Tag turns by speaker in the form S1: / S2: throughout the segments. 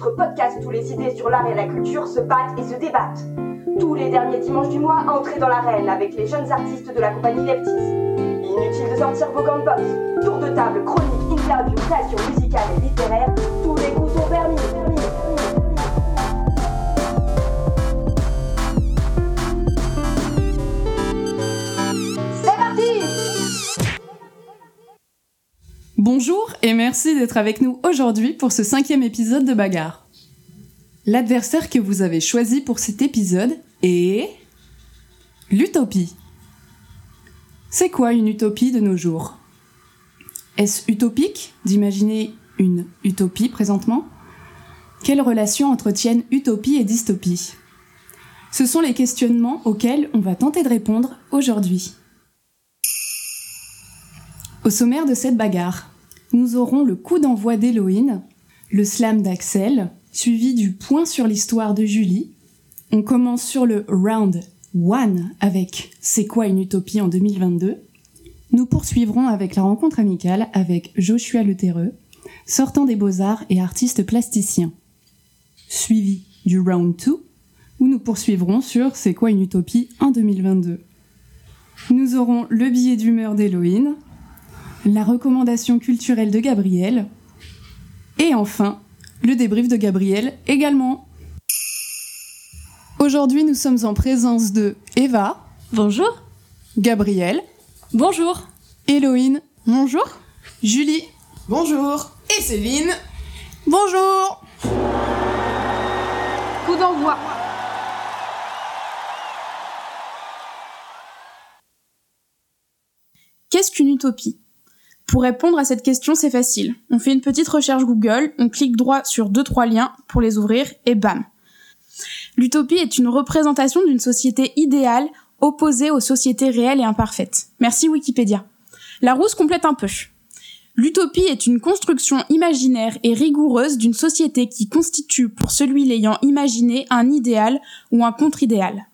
S1: Votre podcast où les idées sur l'art et la culture se battent et se débattent. Tous les derniers dimanches du mois, entrez dans l'arène avec les jeunes artistes de la compagnie Leptis. Inutile de sortir vos gants. Tour de table, chronique, interview, création musicale et littéraire,
S2: Bonjour et merci d'être avec nous aujourd'hui pour ce cinquième épisode de Bagarre. L'adversaire que vous avez choisi pour cet épisode est... l'utopie. C'est quoi une utopie de nos jours? Est-ce utopique d'imaginer une utopie présentement? Quelles relations entretiennent utopie et dystopie? Ce sont les questionnements auxquels on va tenter de répondre aujourd'hui. Au sommaire de cette bagarre, nous aurons le coup d'envoi d'Héloïne, le slam d'Axel, suivi du point sur l'histoire de Julie. On commence sur le round 1 avec C'est quoi une utopie en 2022 Nous poursuivrons avec la rencontre amicale avec Joshua Leterreux, sortant des beaux-arts et artiste plasticien. Suivi du round 2 où nous poursuivrons sur C'est quoi une utopie en 2022 Nous aurons le billet d'humeur d'Héloïne, la recommandation culturelle de Gabriel, et enfin, le débrief de Gabriel également. Aujourd'hui, nous sommes en présence de Eva.
S3: Bonjour.
S2: Gabriel.
S3: Bonjour.
S2: Héloïne.
S3: Bonjour.
S2: Julie.
S4: Bonjour. Et Céline.
S2: Bonjour.
S3: Coup d'envoi. Qu'est-ce qu'une utopie? Pour répondre à cette question, c'est facile. On fait une petite recherche Google, on clique droit sur deux trois liens pour les ouvrir et bam. L'utopie est une représentation d'une société idéale opposée aux sociétés réelles et imparfaites. Merci Wikipédia. La roue se complète un peu. L'utopie est une construction imaginaire et rigoureuse d'une société qui constitue pour celui l'ayant imaginé un idéal ou un contre-idéal.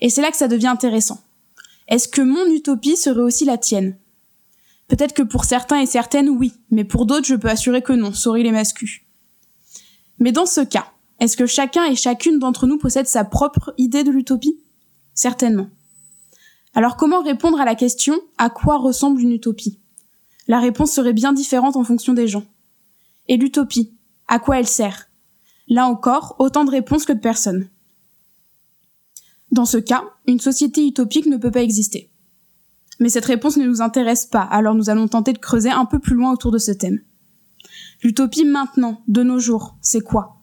S3: Et c'est là que ça devient intéressant. Est-ce que mon utopie serait aussi la tienne? Peut-être que pour certains et certaines, oui, mais pour d'autres, je peux assurer que non, sorry les mascus. Mais dans ce cas, est-ce que chacun et chacune d'entre nous possède sa propre idée de l'utopie? Certainement. Alors comment répondre à la question à quoi ressemble une utopie? La réponse serait bien différente en fonction des gens. Et l'utopie, à quoi elle sert? Là encore, autant de réponses que de personnes. Dans ce cas, une société utopique ne peut pas exister. Mais cette réponse ne nous intéresse pas, alors nous allons tenter de creuser un peu plus loin autour de ce thème. L'utopie maintenant, de nos jours, c'est quoi?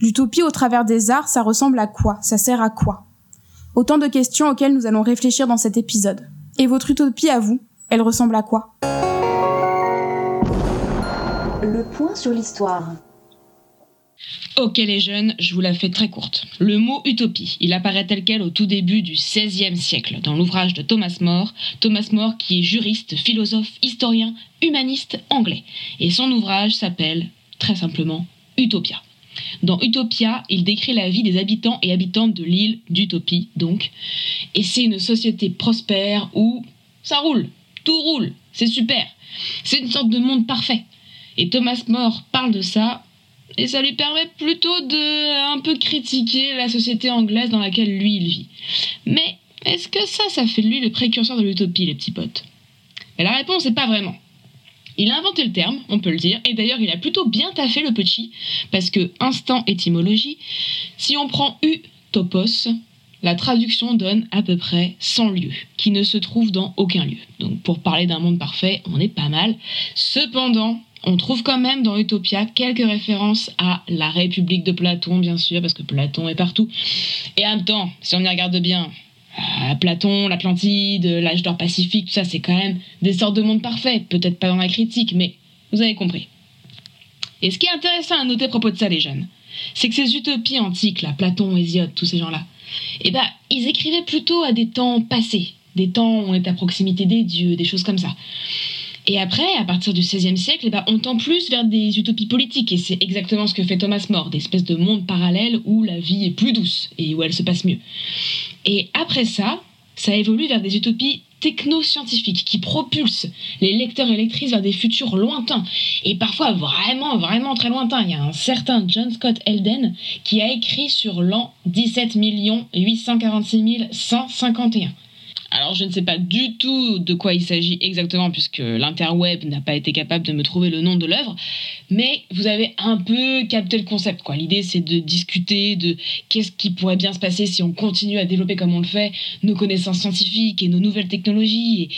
S3: L'utopie au travers des arts, ça ressemble à quoi? Ça sert à quoi? Autant de questions auxquelles nous allons réfléchir dans cet épisode. Et votre utopie à vous, elle ressemble à quoi?
S1: Le point sur l'histoire.
S5: Ok les jeunes, je vous la fais très courte. Le mot utopie, il apparaît tel quel au tout début du XVIe siècle dans l'ouvrage de Thomas More, Thomas More qui est juriste, philosophe, historien, humaniste anglais. Et son ouvrage s'appelle très simplement Utopia. Dans Utopia, il décrit la vie des habitants et habitantes de l'île d'Utopie, donc. Et c'est une société prospère où ça roule, tout roule, c'est super. C'est une sorte de monde parfait. Et Thomas More parle de ça et ça lui permet plutôt de un peu critiquer la société anglaise dans laquelle lui il vit. Mais est-ce que ça, ça fait de lui le précurseur de l'utopie, les petits potes? Et la réponse n'est pas vraiment. Il a inventé le terme, on peut le dire, et d'ailleurs il a plutôt bien taffé le petit, parce que instant étymologie, si on prend utopos, la traduction donne à peu près 100 lieux, qui ne se trouvent dans aucun lieu. Donc pour parler d'un monde parfait, on est pas mal. Cependant, on trouve quand même dans Utopia quelques références à la République de Platon, bien sûr, parce que Platon est partout. Et en même temps, si on y regarde bien, euh, Platon, l'Atlantide, l'âge d'or pacifique, tout ça, c'est quand même des sortes de mondes parfaits. Peut-être pas dans la critique, mais vous avez compris. Et ce qui est intéressant à noter à propos de ça, les jeunes, c'est que ces utopies antiques, là, Platon, Hésiode, tous ces gens-là, eh ben, ils écrivaient plutôt à des temps passés, des temps où on est à proximité des dieux, des choses comme ça. Et après, à partir du XVIe siècle, eh ben, on tend plus vers des utopies politiques, et c'est exactement ce que fait Thomas More, des espèces de mondes parallèles où la vie est plus douce et où elle se passe mieux. Et après ça, ça évolue vers des utopies techno-scientifiques qui propulsent les lecteurs et lectrices vers des futurs lointains et parfois vraiment, vraiment très lointains. Il y a un certain John Scott Elden qui a écrit sur l'an 17 846 151. Alors je ne sais pas du tout de quoi il s'agit exactement puisque l'interweb n'a pas été capable de me trouver le nom de l'œuvre, mais vous avez un peu capté le concept quoi. L'idée c'est de discuter de qu'est-ce qui pourrait bien se passer si on continue à développer comme on le fait nos connaissances scientifiques et nos nouvelles technologies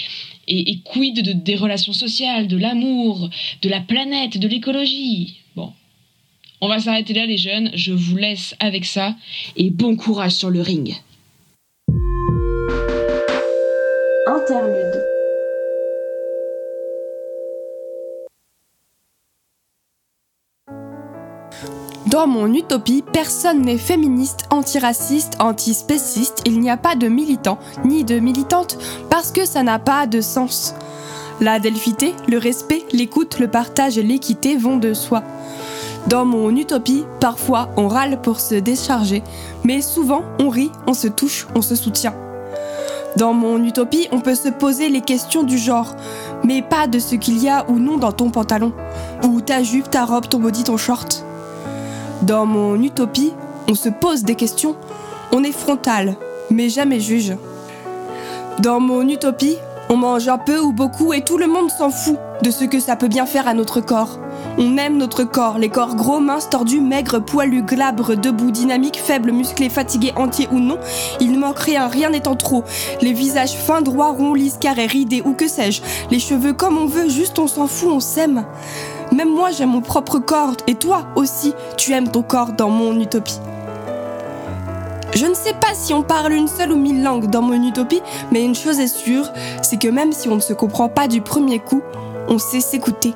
S5: et, quid de, des relations sociales, de l'amour, de la planète, de l'écologie. Bon. On va s'arrêter là les jeunes, je vous laisse avec ça et bon courage sur le ring.
S6: Dans mon utopie, personne n'est féministe, antiraciste, antispéciste, il n'y a pas de militant ni de militante parce que ça n'a pas de sens. La delphité, le respect, l'écoute, le partage et l'équité vont de soi. Dans mon utopie, parfois on râle pour se décharger, mais souvent on rit, on se touche, on se soutient. Dans mon utopie, on peut se poser les questions du genre, mais pas de ce qu'il y a ou non dans ton pantalon, ou ta jupe, ta robe, ton body, ton short. Dans mon utopie, on se pose des questions, on est frontal, mais jamais juge. Dans mon utopie, on mange un peu ou beaucoup et tout le monde s'en fout de ce que ça peut bien faire à notre corps. On aime notre corps, les corps gros, minces, tordus, maigres, poilus, glabres, debout, dynamiques, faibles, musclés, fatigués, entiers ou non. Il ne manque rien, rien n'étant trop. Les visages fins, droits, ronds, lisses, carrés, ridés ou que sais-je. Les cheveux comme on veut, juste on s'en fout, on s'aime. Même moi j'aime mon propre corps et toi aussi tu aimes ton corps dans mon utopie. Je ne sais pas si on parle une seule ou mille langues dans mon utopie, mais une chose est sûre, c'est que même si on ne se comprend pas du premier coup, on sait s'écouter.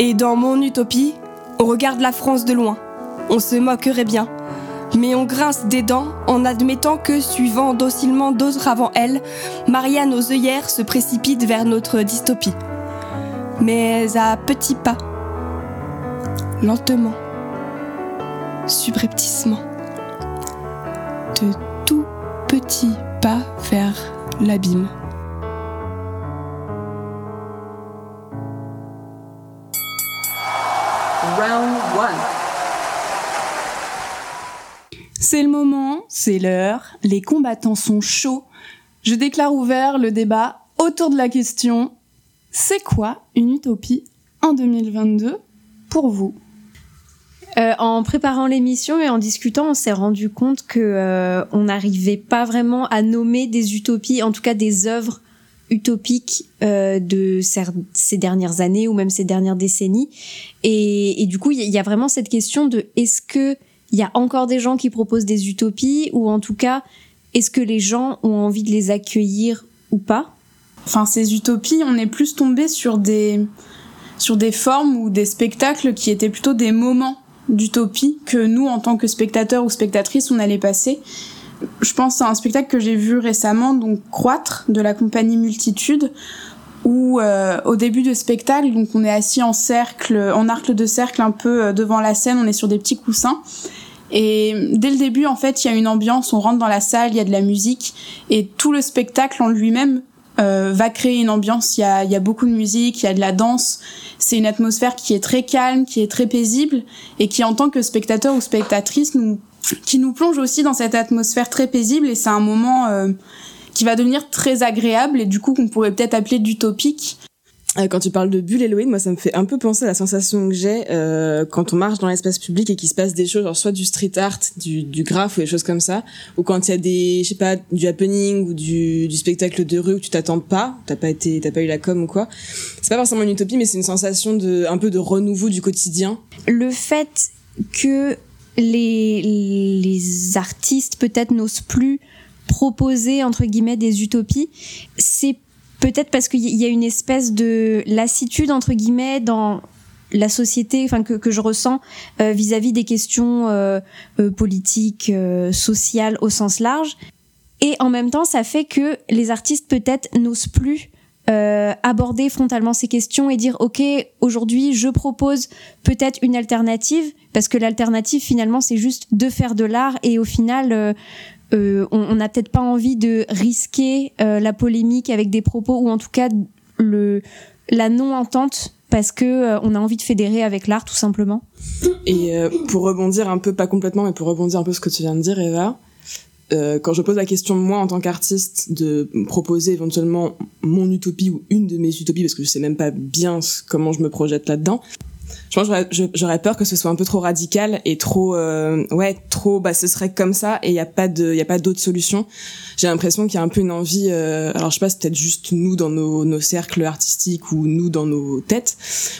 S6: Et dans mon utopie, on regarde la France de loin. On se moquerait bien. Mais on grince des dents en admettant que, suivant docilement d'autres avant elle, Marianne aux œillères se précipite vers notre dystopie. Mais à petits pas. Lentement. Subrepticement. De tout petits pas vers l'abîme.
S2: C'est le moment, c'est l'heure, les combattants sont chauds. Je déclare ouvert le débat autour de la question c'est quoi une utopie en 2022 pour vous?
S7: Euh, en préparant l'émission et en discutant, on s'est rendu compte que euh, on n'arrivait pas vraiment à nommer des utopies, en tout cas des œuvres utopiques euh, de ces dernières années ou même ces dernières décennies. Et, et du coup, il y a vraiment cette question de est-ce que il y a encore des gens qui proposent des utopies ou en tout cas, est-ce que les gens ont envie de les accueillir ou pas?
S3: Enfin, ces utopies, on est plus tombé sur des sur des formes ou des spectacles qui étaient plutôt des moments d'utopie que nous, en tant que spectateurs ou spectatrices, on allait passer. Je pense à un spectacle que j'ai vu récemment, donc Croître, de la compagnie Multitude, où euh, au début du spectacle, donc on est assis en cercle, en arc de cercle un peu euh, devant la scène, on est sur des petits coussins. Et dès le début, en fait, il y a une ambiance, on rentre dans la salle, il y a de la musique, et tout le spectacle en lui-même euh, va créer une ambiance. Il y a, y a beaucoup de musique, il y a de la danse. C'est une atmosphère qui est très calme, qui est très paisible, et qui, en tant que spectateur ou spectatrice, nous, qui nous plonge aussi dans cette atmosphère très paisible. Et c'est un moment euh, qui va devenir très agréable et du coup qu'on pourrait peut-être appeler d'utopique.
S8: Euh, quand tu parles de bulle Halloween, moi ça me fait un peu penser à la sensation que j'ai euh, quand on marche dans l'espace public et qu'il se passe des choses, genre soit du street art, du, du graphe ou des choses comme ça, ou quand il y a des, je sais pas, du happening ou du, du spectacle de rue où tu t'attends pas, t'as pas été, t'as pas eu la com ou quoi. C'est pas forcément une utopie, mais c'est une sensation de, un peu de renouveau du quotidien.
S7: Le fait que les, les artistes peut-être n'osent plus proposer entre guillemets des utopies, c'est peut-être parce qu'il y a une espèce de lassitude entre guillemets dans la société enfin que, je ressens euh, vis-à-vis des questions euh, euh, politiques euh, sociales au sens large. Et en même temps ça fait que les artistes peut-être n'osent plus euh, aborder frontalement ces questions et dire ok aujourd'hui je propose peut-être une alternative parce que l'alternative finalement c'est juste de faire de l'art et au final euh, euh, on n'a peut-être pas envie de risquer la polémique avec des propos ou en tout cas le la non entente parce que on a envie de fédérer avec l'art tout simplement.
S8: Et pour rebondir un peu, pas complètement, mais pour rebondir un peu ce que tu viens de dire, Eva, euh, quand je pose la question moi en tant qu'artiste de proposer éventuellement mon utopie ou une de mes utopies parce que je sais même pas bien comment je me projette là-dedans je pense que j'aurais peur que ce soit un peu trop radical et trop euh, ouais trop bah ce serait comme ça et il y a pas de y a pas d'autre solution. J'ai l'impression qu'il y a un peu une envie euh, alors je sais pas c'est peut-être juste nous dans nos, nos cercles artistiques ou nous dans nos têtes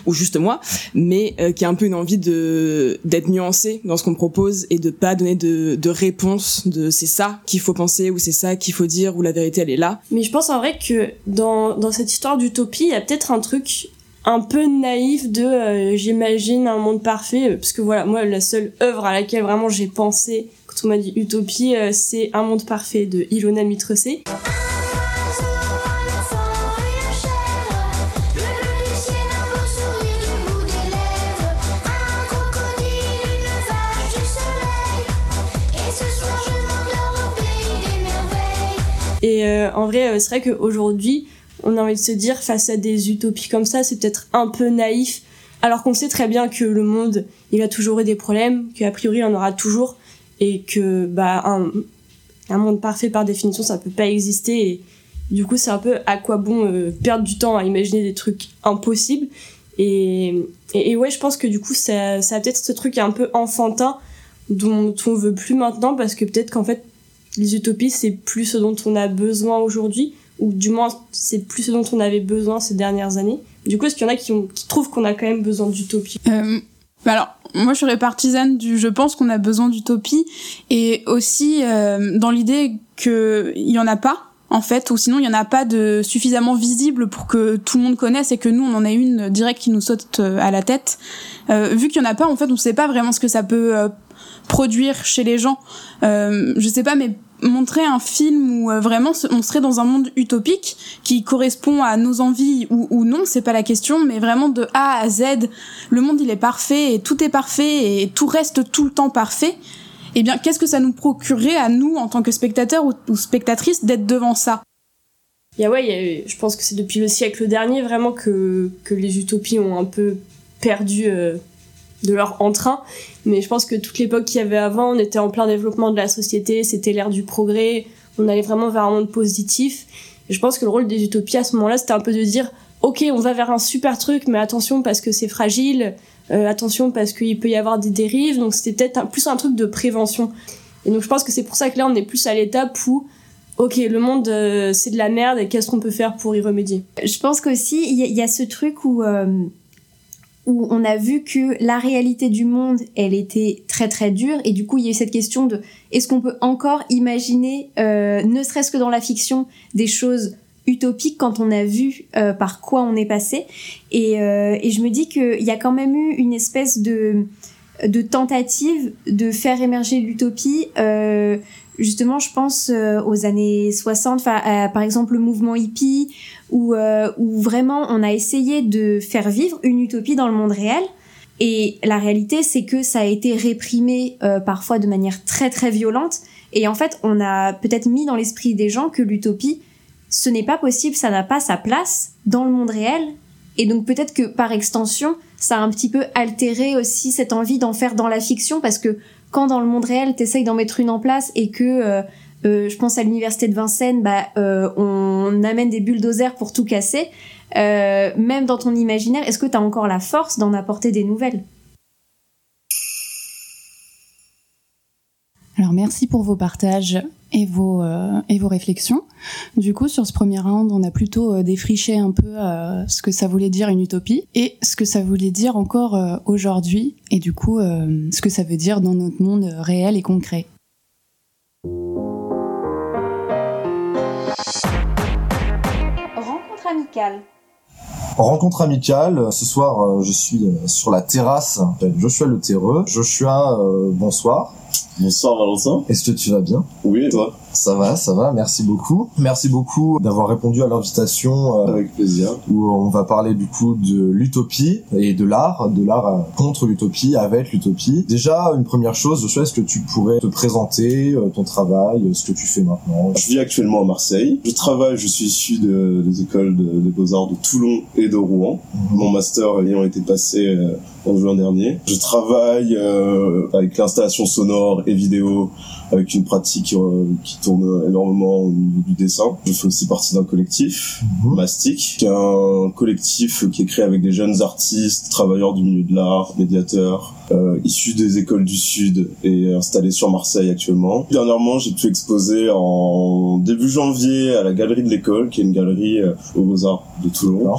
S8: ou juste moi mais euh, qu'il y a un peu une envie de d'être nuancé dans ce qu'on propose et de pas donner de, de réponse de c'est ça qu'il faut penser ou c'est ça qu'il faut dire ou la vérité elle est là.
S9: Mais je pense en vrai que dans dans cette histoire d'utopie il y a peut-être un truc un peu naïf de euh, j'imagine un monde parfait euh, parce que voilà moi la seule œuvre à laquelle vraiment j'ai pensé quand on m'a dit utopie euh, c'est un monde parfait de Ilona Mitressé Et en vrai, c'est vrai qu'aujourd'hui, on a envie de se dire face à des utopies comme ça, c'est peut-être un peu naïf, alors qu'on sait très bien que le monde, il a toujours eu des problèmes, qu'a priori il en aura toujours, et que bah un, monde parfait par définition, ça peut pas exister. Et du coup, c'est un peu à quoi bon euh, perdre du temps à imaginer des trucs impossibles. Et, et, ouais, je pense que du coup, ça, ça a peut-être ce truc un peu enfantin dont on veut plus maintenant, parce que peut-être qu'en fait, les utopies, c'est plus ce dont on a besoin aujourd'hui ou du moins c'est plus ce dont on avait besoin ces dernières années. Du coup, est-ce qu'il y en a qui, ont, qui trouvent qu'on a quand même besoin d'utopie?
S3: Euh, bah Alors, moi je serais partisane du je pense qu'on a besoin d'utopie et aussi euh, dans l'idée qu'il y en a pas en fait, ou sinon il y en a pas de suffisamment visible pour que tout le monde connaisse et que nous on en ait une directe qui nous saute euh, à la tête. Euh, vu qu'il y en a pas, en fait, on sait pas vraiment ce que ça peut euh, produire chez les gens. Euh, je sais pas, mais montrer un film où euh, vraiment on serait dans un monde utopique qui correspond à nos envies ou, ou non, c'est pas la question, mais vraiment de A à Z, le monde il est parfait et tout est parfait et tout reste tout le temps parfait. Eh bien, qu'est-ce que ça nous procurerait à nous en tant que spectateurs ou, spectatrices d'être devant ça?
S9: Y a, ouais, je pense que c'est depuis le siècle dernier vraiment que, que les utopies ont un peu perdu euh, de leur entrain. Mais je pense que toute l'époque qu'il y avait avant, on était en plein développement de la société, c'était l'ère du progrès, on allait vraiment vers un monde positif. Je pense que le rôle des utopies à ce moment-là, c'était un peu de dire, ok, on va vers un super truc, mais attention parce que c'est fragile, euh, attention parce qu'il peut y avoir des dérives. Donc c'était peut-être plus un truc de prévention. Et donc je pense que c'est pour ça que là, on est plus à l'étape où ok, le monde euh, c'est de la merde et qu'est-ce qu'on peut faire pour y remédier?
S7: Je pense qu'aussi il y, y, a ce truc où euh, où on a vu que la réalité du monde, elle était très très dure, et du coup il y a eu cette question de est-ce qu'on peut encore imaginer, euh, ne serait-ce que dans la fiction, des choses utopiques quand on a vu euh, par quoi on est passé, et, euh, je me dis qu'il y a quand même eu une espèce de tentative de faire émerger l'utopie justement, je pense aux années 60, euh, par exemple le mouvement hippie, où, euh, où vraiment on a essayé de faire vivre une utopie dans le monde réel. Et la réalité, c'est que ça a été réprimé euh, parfois de manière très très violente. Et en fait, on a peut-être mis dans l'esprit des gens que l'utopie, ce n'est pas possible, ça n'a pas sa place dans le monde réel. Et donc peut-être que par extension, ça a un petit peu altéré aussi cette envie d'en faire dans la fiction, parce que quand dans le monde réel, t'essayes d'en mettre une en place et que euh, je pense à l'université de Vincennes, bah, euh, on amène des bulldozers pour tout casser. Euh, même dans ton imaginaire, est-ce que tu as encore la force d'en apporter des nouvelles?
S2: Alors merci pour vos partages et vos, euh, réflexions. Du coup, sur ce premier round, on a plutôt euh, défriché un peu euh, ce que ça voulait dire une utopie et ce que ça voulait dire encore euh, aujourd'hui et du coup euh, ce que ça veut dire dans notre monde réel et concret.
S7: Amicale.
S10: Rencontre amicale. Ce soir, euh, je suis euh, sur la terrasse. Joshua Le Terreux. Joshua, euh, bonsoir.
S11: Bonsoir Valentin.
S10: Est-ce que tu vas bien?
S11: Oui, et toi?
S10: Ça va, ça va. Merci beaucoup. Merci beaucoup d'avoir répondu à l'invitation. euh,
S11: Avec plaisir.
S10: où on va parler du coup de l'utopie et de l'art, de l'art euh, contre l'utopie, avec l'utopie. Déjà, une première chose, Joshua, est-ce que tu pourrais te présenter euh, ton travail, euh, ce que tu fais maintenant?
S11: Je vis actuellement à Marseille. Je travaille, je suis issu de- des écoles de, des beaux-arts de Toulon et de Rouen. Mon master ayant été passé euh, en juin dernier. Je travaille euh, avec l'installation sonore et vidéo, avec une pratique euh, qui tourne énormément au niveau du dessin. Je fais aussi partie d'un collectif,
S10: Mhm.
S11: Mastic, qui est un collectif qui est créé avec des jeunes artistes, travailleurs du milieu de l'art, médiateurs, euh, issus des écoles du Sud et installés sur Marseille actuellement. Dernièrement, j'ai pu exposer en début janvier à la galerie de l'école, qui est une galerie euh, aux Beaux-Arts de Toulon.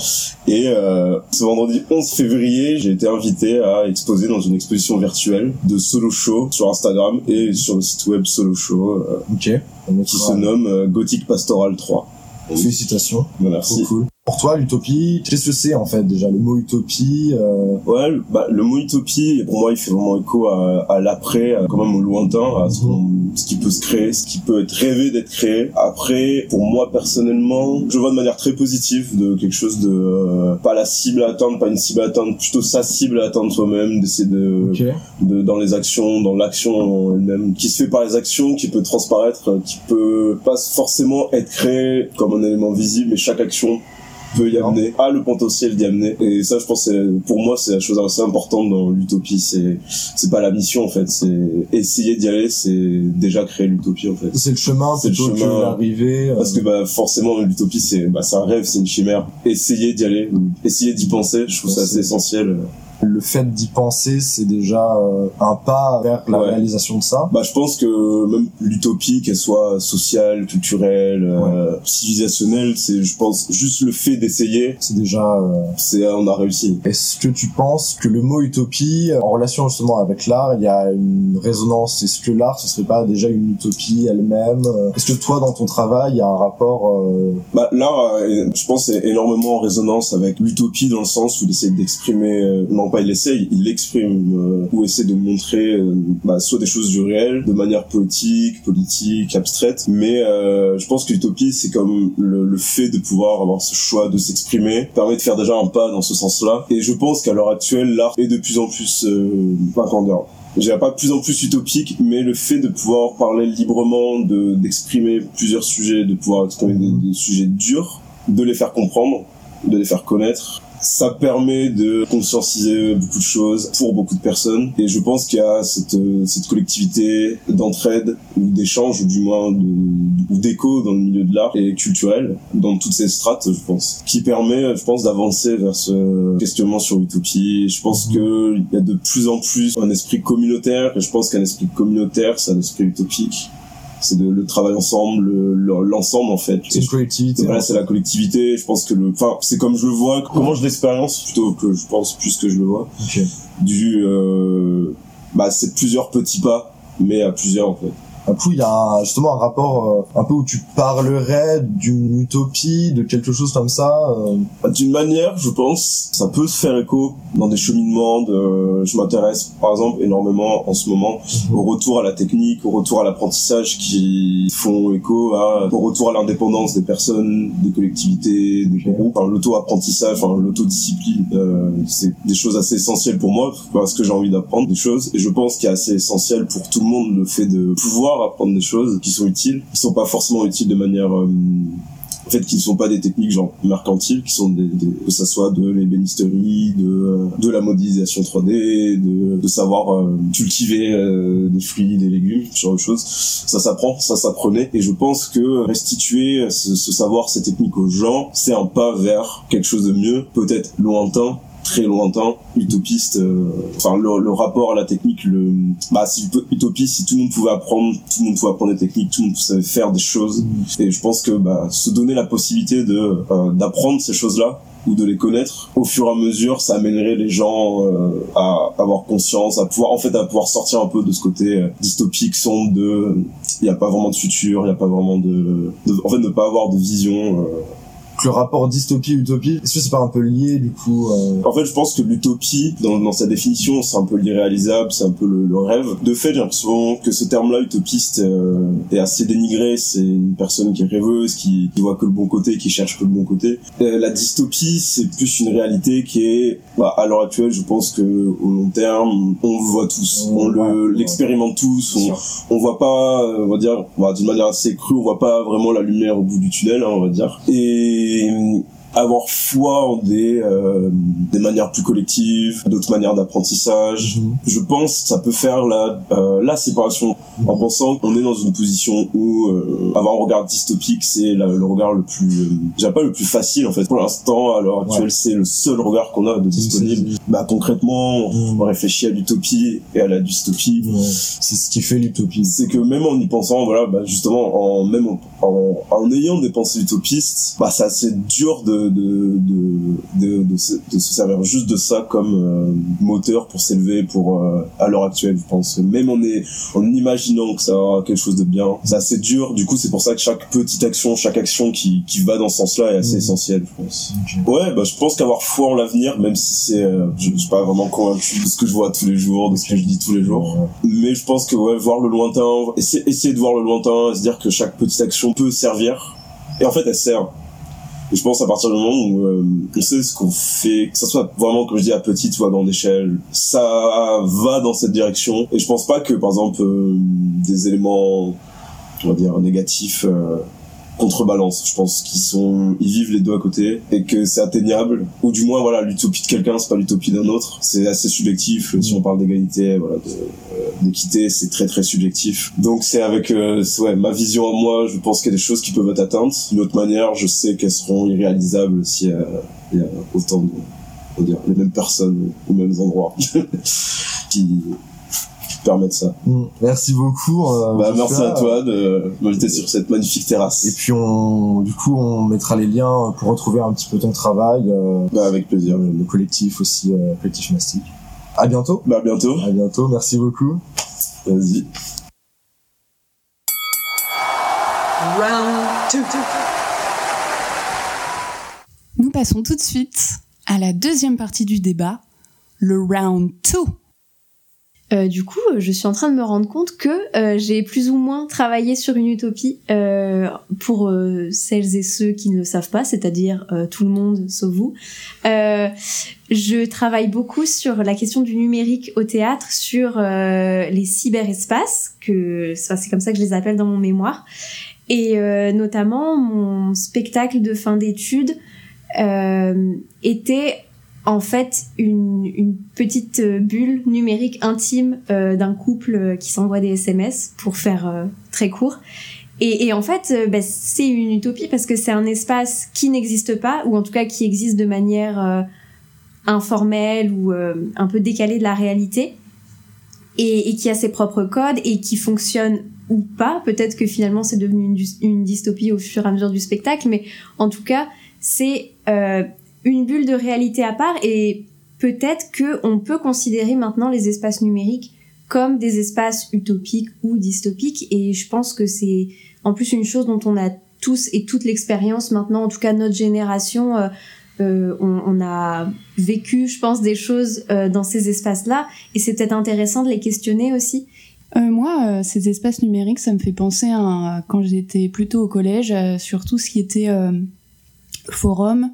S11: Et euh, ce vendredi 11 février, j'ai été invité à exposer dans une exposition virtuelle de solo show sur Instagram et sur le site web solo show euh,
S10: Ok. On
S11: qui se nomme euh, Gothic Pastoral 3.
S10: Félicitations.
S11: Merci.
S10: Trop cool. Pour toi, l'utopie, qu'est-ce que c'est en fait déjà le mot utopie euh,
S11: Ouais, bah, le mot utopie, pour moi, il fait vraiment écho à, à l'après, à- quand même au lointain, à ce, qu'on- ce qui peut se créer, ce qui peut être rêvé d'être créé. Après, pour moi personnellement, je vois de manière très positive de quelque chose de euh, pas la cible à atteindre, pas une cible à atteindre, plutôt sa cible à atteindre soi-même, d'essayer de, de dans les actions, dans l'action elle-même, qui se fait par les actions, qui peut transparaître, euh, qui peut pas forcément être créé comme un élément visible, mais chaque action peut y amener, a le potentiel d'y amener. Et ça, je pense, pour moi, c'est la chose assez importante dans l'utopie. C'est, c'est pas la mission, en fait. C'est essayer d'y aller, c'est déjà créer l'utopie, en fait.
S10: C'est le chemin
S11: C'est le
S10: plutôt que
S11: chemin.
S10: l'arrivée. euh,
S11: Parce que bah forcément l'utopie c'est bah c'est un rêve, c'est une chimère. Essayer d'y aller, essayer d'y penser, je trouve ça assez essentiel.
S10: Le fait d'y penser, c'est déjà euh, un pas vers la
S11: Ouais.
S10: réalisation de ça.
S11: Bah je pense que même l'utopie, qu'elle soit sociale, culturelle, euh, civilisationnelle, c'est je pense juste le fait d'essayer,
S10: C'est déjà. euh,
S11: c'est on a réussi.
S10: Est-ce que tu penses que le mot utopie, en relation justement avec l'art, il y a une résonance? Est-ce que l'art, ce serait pas déjà une utopie elle-même Euh, Est-ce que toi, dans ton travail, il y a un rapport euh,
S11: Bah l'art, euh, je pense, est énormément en résonance avec l'utopie dans le sens où il essaie d'exprimer, euh, il essaye, il l'exprime, euh, ou essaie de montrer euh, bah, soit des choses du réel, de manière poétique, politique, abstraite, mais euh, je pense que l'utopie, c'est comme le, fait de pouvoir avoir ce choix de s'exprimer, permet de faire déjà un pas dans ce sens-là, et je pense qu'à l'heure actuelle, l'art est de plus en plus, euh, pas je dirais pas plus en plus utopique, mais le fait de pouvoir parler librement, de d'exprimer plusieurs sujets, de pouvoir exprimer des sujets durs, de les faire comprendre, de les faire connaître, ça permet de conscientiser beaucoup de choses pour beaucoup de personnes. Et je pense qu'il y a cette, euh, cette collectivité d'entraide ou d'échange, ou du moins d'écho dans le milieu de l'art et culturel, dans toutes ces strates, je pense, qui permet, je pense, d'avancer vers ce questionnement sur l'utopie. Je pense que il y a de plus en plus un esprit communautaire, et je pense qu'un esprit communautaire, c'est un esprit utopique. C'est de- le travail ensemble, le- le- l'ensemble en fait.
S10: C'est une collectivité.
S11: Voilà, c'est la collectivité. Je pense que le, enfin, c'est comme je le vois, comment je l'expérience plutôt que je pense plus que je le vois.
S10: Ok.
S11: Du, euh, bah, c'est plusieurs petits pas, mais à plusieurs en fait.
S10: Un coup, il y a justement un rapport euh, un peu où tu parlerais d'une utopie, de quelque chose comme ça. euh,
S11: Bah, D'une manière, je pense, ça peut se faire écho dans des cheminements. De, je m'intéresse, par exemple, énormément en ce moment au retour à la technique, au retour à l'apprentissage, qui font écho à, au retour à l'indépendance des personnes, des collectivités, des groupes, enfin, l'auto-apprentissage, enfin, l'autodiscipline. Euh, c'est des choses assez essentielles pour moi parce que j'ai envie d'apprendre des choses. Et je pense qu'il est assez essentiel pour tout le monde le fait de pouvoir apprendre des choses qui sont utiles, qui sont pas forcément utiles de manière euh, en fait qui ne sont pas des techniques genre mercantiles qui sont des, que ça soit de l'ébénisterie de euh, de la modélisation 3D de, de savoir euh, cultiver euh, des fruits des légumes ce genre de choses. Ça s'apprend ça s'apprenait et je pense que restituer ce, ce savoir ces techniques aux gens c'est un pas vers quelque chose de mieux peut-être lointain très lointain, utopiste. euh, Enfin, le, le rapport à la technique, le, bah, si utopie, si tout le monde pouvait apprendre, tout le monde pouvait apprendre des techniques, tout le monde savait faire des choses. Et je pense que bah, se donner la possibilité de euh, d'apprendre ces choses-là ou de les connaître au fur et à mesure ça amènerait les gens euh, à avoir conscience à pouvoir en fait à pouvoir sortir un peu de ce côté euh, dystopique sombre de il n'y a pas vraiment de futur il n'y a pas vraiment de, de- en fait ne pas avoir de vision euh,
S10: que le rapport dystopie-utopie, est-ce que c'est pas un peu lié du coup euh...
S11: En fait, je pense que l'utopie, dans, dans, sa définition, c'est un peu l'irréalisable, c'est un peu le, le, rêve. De fait, j'ai l'impression que ce terme-là, utopiste, euh, est assez dénigré. C'est une personne qui est rêveuse, qui, qui voit que le bon côté, qui cherche que le bon côté. Euh, la dystopie, c'est plus une réalité qui est, bah, à l'heure actuelle, je pense que au long terme, on le voit tous, on, le l'expérimente tous, on, on voit pas, on va dire, bah, d'une manière assez crue, on voit pas vraiment la lumière au bout du tunnel, hein, on va dire. Et Et avoir foi en des euh, des manières plus collectives, d'autres manières d'apprentissage.
S10: Mhm.
S11: Je pense que ça peut faire la euh, la séparation en pensant qu'on est dans une position où euh, avoir un regard dystopique c'est le regard le plus euh, j'ai pas le plus facile en fait pour l'instant à l'heure actuelle
S10: Ouais.
S11: c'est le seul regard qu'on a de disponible. Bah concrètement
S10: Mhm.
S11: on réfléchit à l'utopie et à la dystopie.
S10: Ouais. C'est ce qui fait l'utopie.
S11: C'est que même en y pensant, voilà, bah justement, en même en, en, en ayant des pensées utopistes, bah c'est assez dur de de de de, de, se, servir juste de ça comme euh, moteur pour s'élever pour euh, à l'heure actuelle, je pense. Même en est en imaginant que ça aura quelque chose de bien, c'est assez dur. Du coup, c'est pour ça que chaque petite action, chaque action qui qui va dans ce sens-là est assez
S10: Mhm.
S11: essentielle, je pense. Ouais, bah je pense qu'avoir foi en l'avenir, même si c'est, euh, je, je suis pas vraiment convaincu de ce que je vois tous les jours, de ce que je dis tous les jours. Mais je pense que ouais, voir le lointain, essayer, essayer de voir le lointain, se dire que chaque petite action peut servir. Et en fait, elle sert. Et je pense à partir du moment où euh, on sait ce qu'on fait, que ça soit vraiment, comme je dis, à petite ou à grande échelle, ça va dans cette direction. Et je pense pas que, par exemple, euh, des éléments, on va dire, négatifs euh, contrebalance. Je pense qu'ils sont, ils vivent les deux à côté et que c'est atteignable. Ou du moins, voilà, l'utopie de quelqu'un, c'est pas l'utopie d'un autre. C'est assez subjectif. Si on parle d'égalité, voilà, euh, d'équité, c'est très très subjectif. Donc c'est avec, euh, ouais, ma vision à moi, je pense qu'il y a des choses qui peuvent être atteintes. D'une autre manière, je sais qu'elles seront irréalisables si euh, il y a autant de, on va dire, les mêmes personnes aux mêmes endroits qui permettent ça.
S10: Mm. Merci beaucoup. euh,
S11: Bah, merci à toi de m'inviter sur cette magnifique terrasse.
S10: Et puis on, du coup, on mettra les liens pour retrouver un petit peu ton travail, euh,
S11: Bah, avec plaisir.
S10: le, le collectif aussi, euh, collectif Mastic. À bientôt.
S11: Bah, à bientôt.
S10: À bientôt. Merci beaucoup.
S11: Vas-y.
S4: Round.
S2: Nous passons tout de suite à la deuxième partie du débat, le round 2.
S7: Euh, du coup, euh, je suis en train de me rendre compte que euh, j'ai plus ou moins travaillé sur une utopie euh, pour celles et ceux qui ne le savent pas, c'est-à-dire tout le monde sauf vous. Je travaille beaucoup sur la question du numérique au théâtre, sur les cyberespaces, que c'est comme ça que je les appelle dans mon mémoire, et notamment mon spectacle de fin d'études était en fait une, petite euh, bulle numérique intime euh, d'un couple euh, qui s'envoie des SMS pour faire très court. Et, en fait, bah, c'est une utopie parce que c'est un espace qui n'existe pas, ou en tout cas qui existe de manière informelle ou un peu décalée de la réalité, et, qui a ses propres codes et qui fonctionne ou pas. Peut-être que finalement c'est devenu une, une dystopie au fur et à mesure du spectacle, mais en tout cas, c'est une bulle de réalité à part et peut-être que on peut considérer maintenant les espaces numériques comme des espaces utopiques ou dystopiques et je pense que c'est en plus une chose dont on a tous et toute l'expérience maintenant, en tout cas notre génération, euh, euh, on, a vécu, je pense, des choses euh, dans ces espaces-là et c'est peut-être intéressant de les questionner aussi.
S2: Moi, ces espaces numériques, ça me fait penser à quand j'étais plutôt au collège, sur tout ce qui était forum,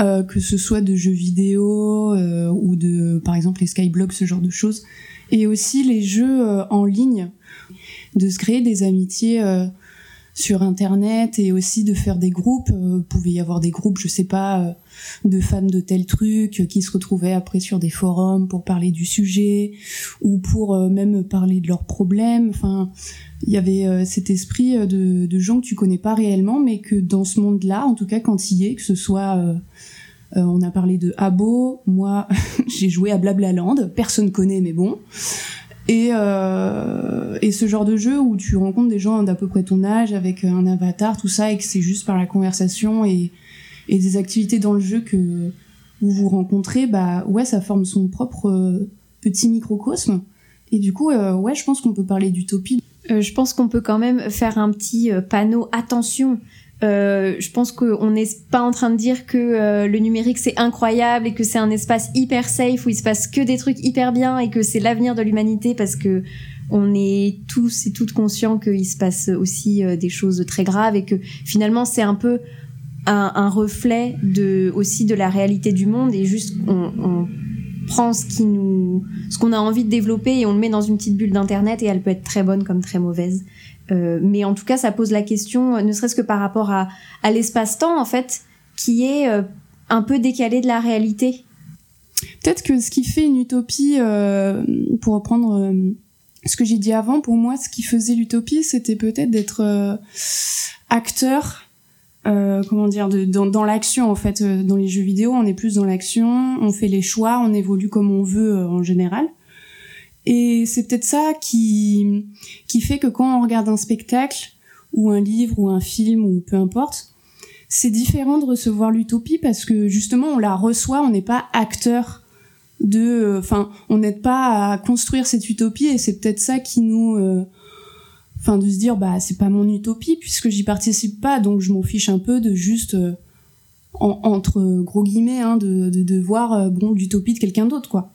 S2: euh, que ce soit de jeux vidéo euh, ou de, par exemple, les skyblogs, ce genre de choses, et aussi les jeux euh, en ligne, de se créer des amitiés euh, sur Internet et aussi de faire des groupes. Euh, pouvait y avoir des groupes, je sais pas, euh, de fans de tel truc qui se retrouvaient après sur des forums pour parler du sujet ou pour euh, même parler de leurs problèmes. Enfin, il y avait euh, cet esprit euh, de, de gens que tu connais pas réellement, mais que dans ce monde-là, en tout cas quand il y est, que ce soit on a parlé de Abo, moi j'ai joué à Blablaland, personne connaît mais bon. Et, et ce genre de jeu où tu rencontres des gens d'à peu près ton âge avec un avatar, tout ça, et que c'est juste par la conversation et, et des activités dans le jeu que vous vous rencontrez, bah ouais, ça forme son propre euh, petit microcosme. Et du coup, euh, ouais, je pense qu'on peut parler d'utopie.
S7: Euh, je pense qu'on peut quand même faire un petit panneau attention. Je pense qu'on n'est pas en train de dire que le numérique c'est incroyable et que c'est un espace hyper safe où il se passe que des trucs hyper bien et que c'est l'avenir de l'humanité parce que on est tous et toutes conscients qu'il se passe aussi des choses très graves et que finalement c'est un peu un, un, reflet de aussi de la réalité du monde et juste on, on prend ce qui nous ce qu'on a envie de développer et on le met dans une petite bulle d'internet et elle peut être très bonne comme très mauvaise. Euh, mais en tout cas ça pose la question ne serait-ce que par rapport à, à l'espace-temps en fait qui est euh, un peu décalé de la réalité.
S2: Peut-être que ce qui fait une utopie euh, pour reprendre euh, ce que j'ai dit avant pour moi ce qui faisait l'utopie c'était peut-être d'être euh, acteur euh, comment dire, de, dans, dans l'action en fait. Euh, dans les jeux vidéo, on est plus dans l'action, on fait les choix, on évolue comme on veut euh, en général. Et c'est peut-être ça qui qui fait que quand on regarde un spectacle ou un livre ou un film ou peu importe, c'est différent de recevoir l'utopie parce que justement on la reçoit, on n'est pas acteur de, enfin, on n'aide pas à construire cette utopie et c'est peut-être ça qui nous euh, enfin de se dire bah c'est pas mon utopie puisque j'y participe pas donc je m'en fiche un peu de juste euh, en, entre gros guillemets hein, de, de, de voir euh, bon l'utopie de quelqu'un d'autre quoi.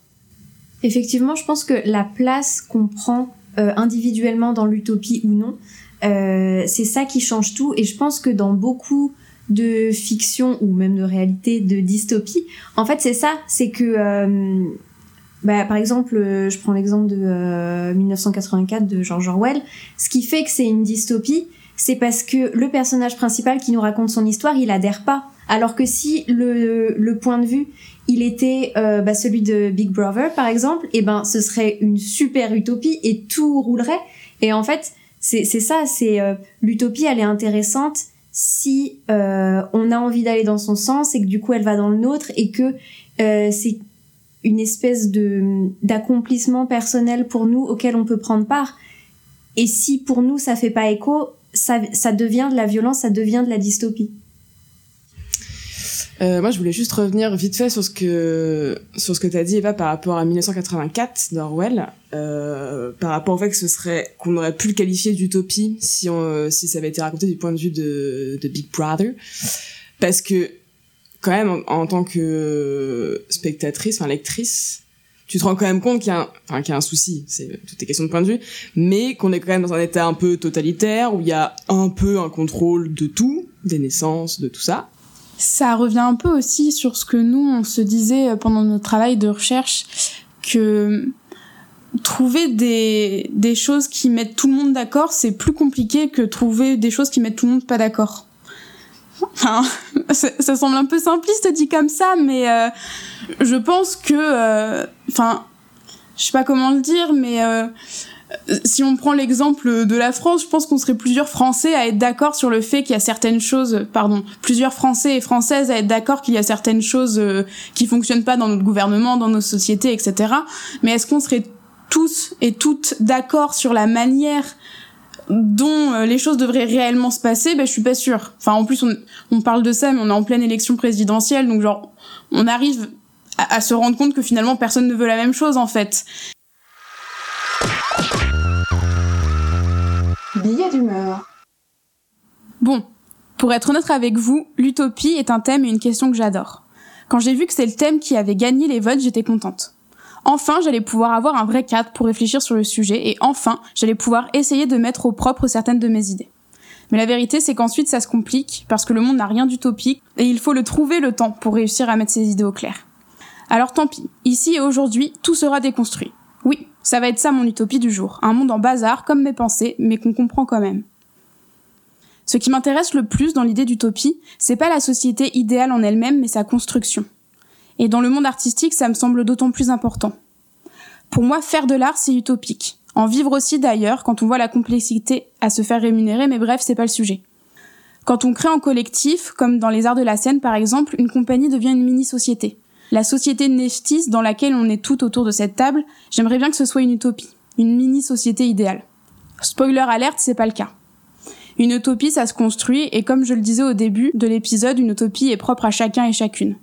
S7: Effectivement je pense que la place qu'on prend euh, individuellement dans l'utopie ou non c'est ça qui change tout et je pense que dans beaucoup de fiction ou même de réalité de dystopie en fait c'est ça c'est que bah, par exemple, euh, je prends l'exemple de euh, 1984 de George Orwell. Ce qui fait que c'est une dystopie, c'est parce que le personnage principal qui nous raconte son histoire, il adhère pas. Alors que si le, le point de vue, il était euh, bah, celui de Big Brother, par exemple, et ben ce serait une super utopie et tout roulerait. Et en fait, c'est ça, c'est euh, l'utopie, elle est intéressante si euh, on a envie d'aller dans son sens et que du coup elle va dans le nôtre et que euh, c'est une espèce de d'accomplissement personnel pour nous auquel on peut prendre part. Et si pour nous ça fait pas écho, ça, ça devient de la violence, ça devient de la dystopie.
S8: Euh, moi, je voulais juste revenir vite fait sur ce que sur ce que t'as dit Eva par rapport à 1984 d'Orwell, euh, par rapport au fait que ce serait qu'on aurait pu le qualifier d'utopie si on si ça avait été raconté du point de vue de de Big Brother, parce que quand même en, tant que spectatrice, enfin lectrice, tu te rends quand même compte qu'il y a un, enfin, qu'il y a un souci, c'est toutes est question de point de vue, mais qu'on est quand même dans un état un peu totalitaire où il y a un peu un contrôle de tout, des naissances, de tout ça.
S3: Ça revient un peu aussi sur ce que nous on se disait pendant notre travail de recherche que trouver des, des choses qui mettent tout le monde d'accord, c'est plus compliqué que trouver des choses qui mettent tout le monde pas d'accord. Enfin, ça semble un peu simpliste dit comme ça, mais euh, je pense que, euh, enfin, je sais pas comment le dire, mais euh, si on prend l'exemple de la France, je pense qu'on serait plusieurs Français à être d'accord sur le fait qu'il y a certaines choses, pardon, plusieurs Français et Françaises à être d'accord qu'il y a certaines choses euh, qui fonctionnent pas dans notre gouvernement, dans nos sociétés, etc. Mais est-ce qu'on serait tous et toutes d'accord sur la manière dont euh, les choses devraient réellement se passer, ben je suis pas sûre. Enfin, en plus, on, on parle de ça, mais on est en pleine élection présidentielle, donc genre, on arrive à, à se rendre compte que finalement personne ne veut la même chose en fait.
S12: Billet d'humeur.
S3: Bon, pour être honnête avec vous, l'utopie est un thème et une question que j'adore. Quand j'ai vu que c'est le thème qui avait gagné les votes, j'étais contente. Enfin, j'allais pouvoir avoir un vrai cadre pour réfléchir sur le sujet et enfin, j'allais pouvoir essayer de mettre au propre certaines de mes idées. Mais la vérité, c'est qu'ensuite, ça se complique parce que le monde n'a rien d'utopique et il faut le trouver le temps pour réussir à mettre ses idées au clair. Alors tant pis, ici et aujourd'hui, tout sera déconstruit. Oui, ça va être ça mon utopie du jour, un monde en bazar comme mes pensées, mais qu'on comprend quand même. Ce qui m'intéresse le plus dans l'idée d'utopie, c'est pas la société idéale en elle-même, mais sa construction. Et dans le monde artistique, ça me semble d'autant plus important. Pour moi, faire de l'art, c'est utopique. En vivre aussi d'ailleurs, quand on voit la complexité à se faire rémunérer, mais bref, c'est pas le sujet. Quand on crée en collectif, comme dans les arts de la scène par exemple, une compagnie devient une mini-société. La société Neftis dans laquelle on est tout autour de cette table, j'aimerais bien que ce soit une utopie, une mini-société idéale. Spoiler alerte, c'est pas le cas. Une utopie, ça se construit, et comme je le disais au début de l'épisode, une utopie est propre à chacun et chacune.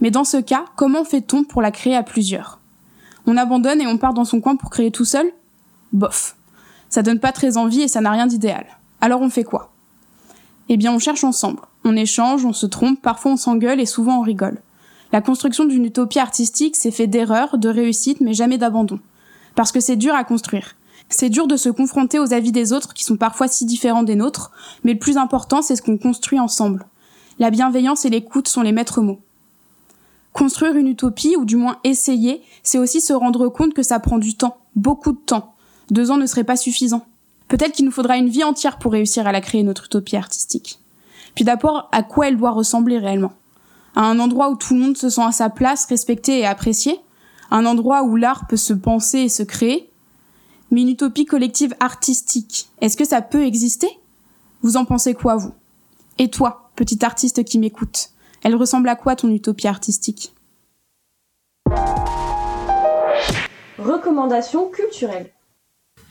S3: Mais dans ce cas, comment fait-on pour la créer à plusieurs? On abandonne et on part dans son coin pour créer tout seul? Bof. Ça donne pas très envie et ça n'a rien d'idéal. Alors on fait quoi? Eh bien, on cherche ensemble. On échange, on se trompe, parfois on s'engueule et souvent on rigole. La construction d'une utopie artistique, c'est fait d'erreurs, de réussites, mais jamais d'abandon. Parce que c'est dur à construire. C'est dur de se confronter aux avis des autres qui sont parfois si différents des nôtres, mais le plus important, c'est ce qu'on construit ensemble. La bienveillance et l'écoute sont les maîtres mots. Construire une utopie, ou du moins essayer, c'est aussi se rendre compte que ça prend du temps, beaucoup de temps. Deux ans ne serait pas suffisant. Peut-être qu'il nous faudra une vie entière pour réussir à la créer, notre utopie artistique. Puis d'abord, à quoi elle doit ressembler réellement? À un endroit où tout le monde se sent à sa place, respecté et apprécié? Un endroit où l'art peut se penser et se créer? Mais une utopie collective artistique, est-ce que ça peut exister? Vous en pensez quoi, vous? Et toi, petit artiste qui m'écoute? Elle ressemble à quoi ton utopie artistique?
S9: Recommandations culturelles.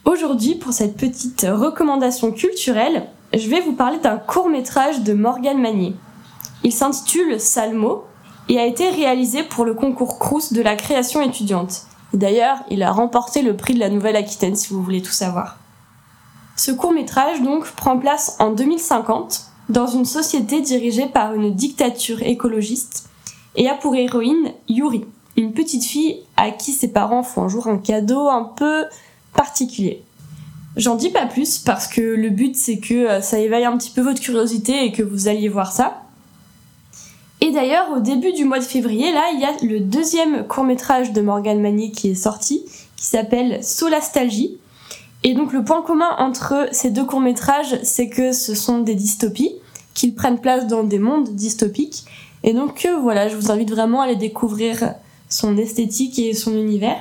S9: Aujourd'hui, pour cette petite recommandation culturelle, je vais vous parler d'un court métrage de Morgane Magnier. Il s'intitule Salmo et a été réalisé pour le concours Crous de la création étudiante. D'ailleurs, il a remporté le prix de la Nouvelle-Aquitaine si vous voulez tout savoir. Ce court métrage donc prend place en 2050 dans une société dirigée par une dictature écologiste et a pour héroïne Yuri, une petite fille à qui ses parents font un jour un cadeau un peu particulier. J'en dis pas plus parce que le but c'est que euh, ça éveille un petit peu votre curiosité et que vous alliez voir ça. Et d'ailleurs, au début du mois de février, là, il y a le deuxième court-métrage de Morgan Magnier qui est sorti, qui s'appelle Solastalgie. Et donc le point commun entre ces deux courts-métrages, c'est que ce sont des dystopies, qu'ils prennent place dans des mondes dystopiques. Et donc euh, voilà, je vous invite vraiment à aller découvrir son esthétique et son univers.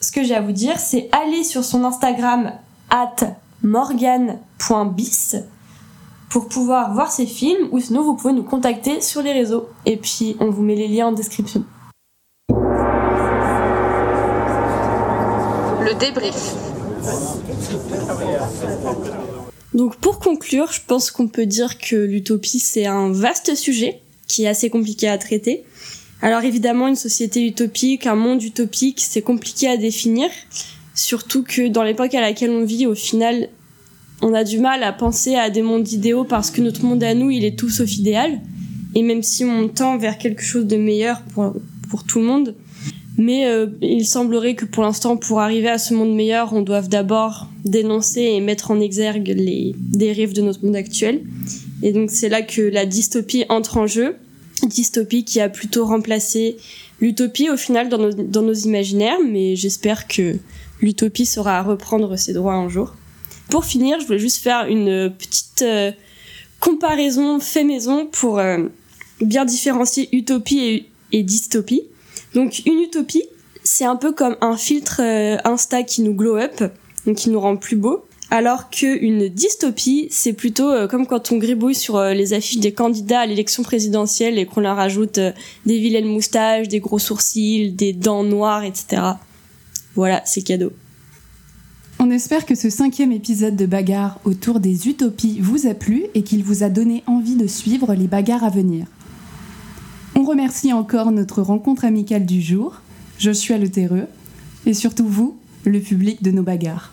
S9: Ce que j'ai à vous dire, c'est aller sur son Instagram at morgan.bis pour pouvoir voir ses films ou sinon vous pouvez nous contacter sur les réseaux et puis on vous met les liens en description.
S6: Le débrief.
S9: Donc pour conclure, je pense qu'on peut dire que l'utopie c'est un vaste sujet qui est assez compliqué à traiter. Alors évidemment, une société utopique, un monde utopique, c'est compliqué à définir. Surtout que dans l'époque à laquelle on vit, au final, on a du mal à penser à des mondes idéaux parce que notre monde à nous, il est tout sauf idéal. Et même si on tend vers quelque chose de meilleur pour, pour tout le monde, mais euh, il semblerait que pour l'instant, pour arriver à ce monde meilleur, on doive d'abord dénoncer et mettre en exergue les dérives de notre monde actuel. Et donc c'est là que la dystopie entre en jeu. Dystopie qui a plutôt remplacé l'utopie au final dans nos, dans imaginaires, mais j'espère que l'utopie saura reprendre ses droits un jour. Pour finir, je voulais juste faire une petite euh, comparaison fait maison pour euh, bien différencier utopie et, dystopie. Donc une utopie, c'est un peu comme un filtre euh, Insta qui nous glow up, donc qui nous rend plus beau. Alors qu'une dystopie, c'est plutôt comme quand on gribouille sur les affiches des candidats à l'élection présidentielle et qu'on leur ajoute des vilaines moustaches, des gros sourcils, des dents noires, etc. Voilà, c'est cadeau.
S2: On espère que ce cinquième épisode de Bagarre autour des utopies vous a plu et qu'il vous a donné envie de suivre les bagarres à venir. On remercie encore notre rencontre amicale du jour, Joshua Le Terreux, et surtout vous, le public de nos bagarres.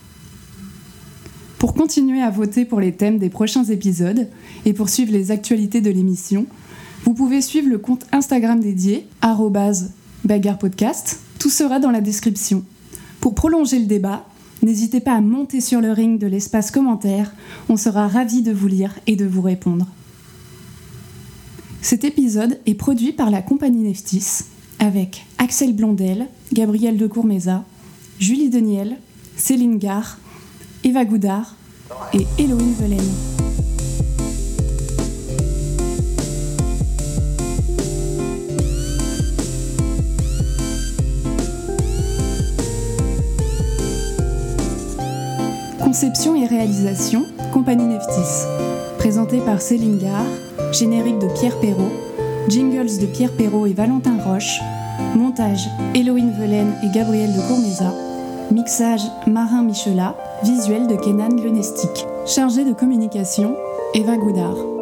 S2: Pour continuer à voter pour les thèmes des prochains épisodes et pour suivre les actualités de l'émission, vous pouvez suivre le compte Instagram dédié, bagarrepodcast. Tout sera dans la description. Pour prolonger le débat, n'hésitez pas à monter sur le ring de l'espace commentaire, on sera ravis de vous lire et de vous répondre. Cet épisode est produit par la compagnie Neftis avec Axel Blondel, Gabriel de Courmeza, Julie Deniel, Céline Gare, Eva Goudard et Héloïne Velaine. Conception et réalisation, Compagnie Neftis. Présenté par Céline Gare, générique de Pierre Perrault, jingles de Pierre Perrault et Valentin Roche, montage Héloïne Velaine et Gabriel de Courmeza, mixage Marin Michelat, visuel de Kenan Lenestic. Chargé de communication, Eva Goudard.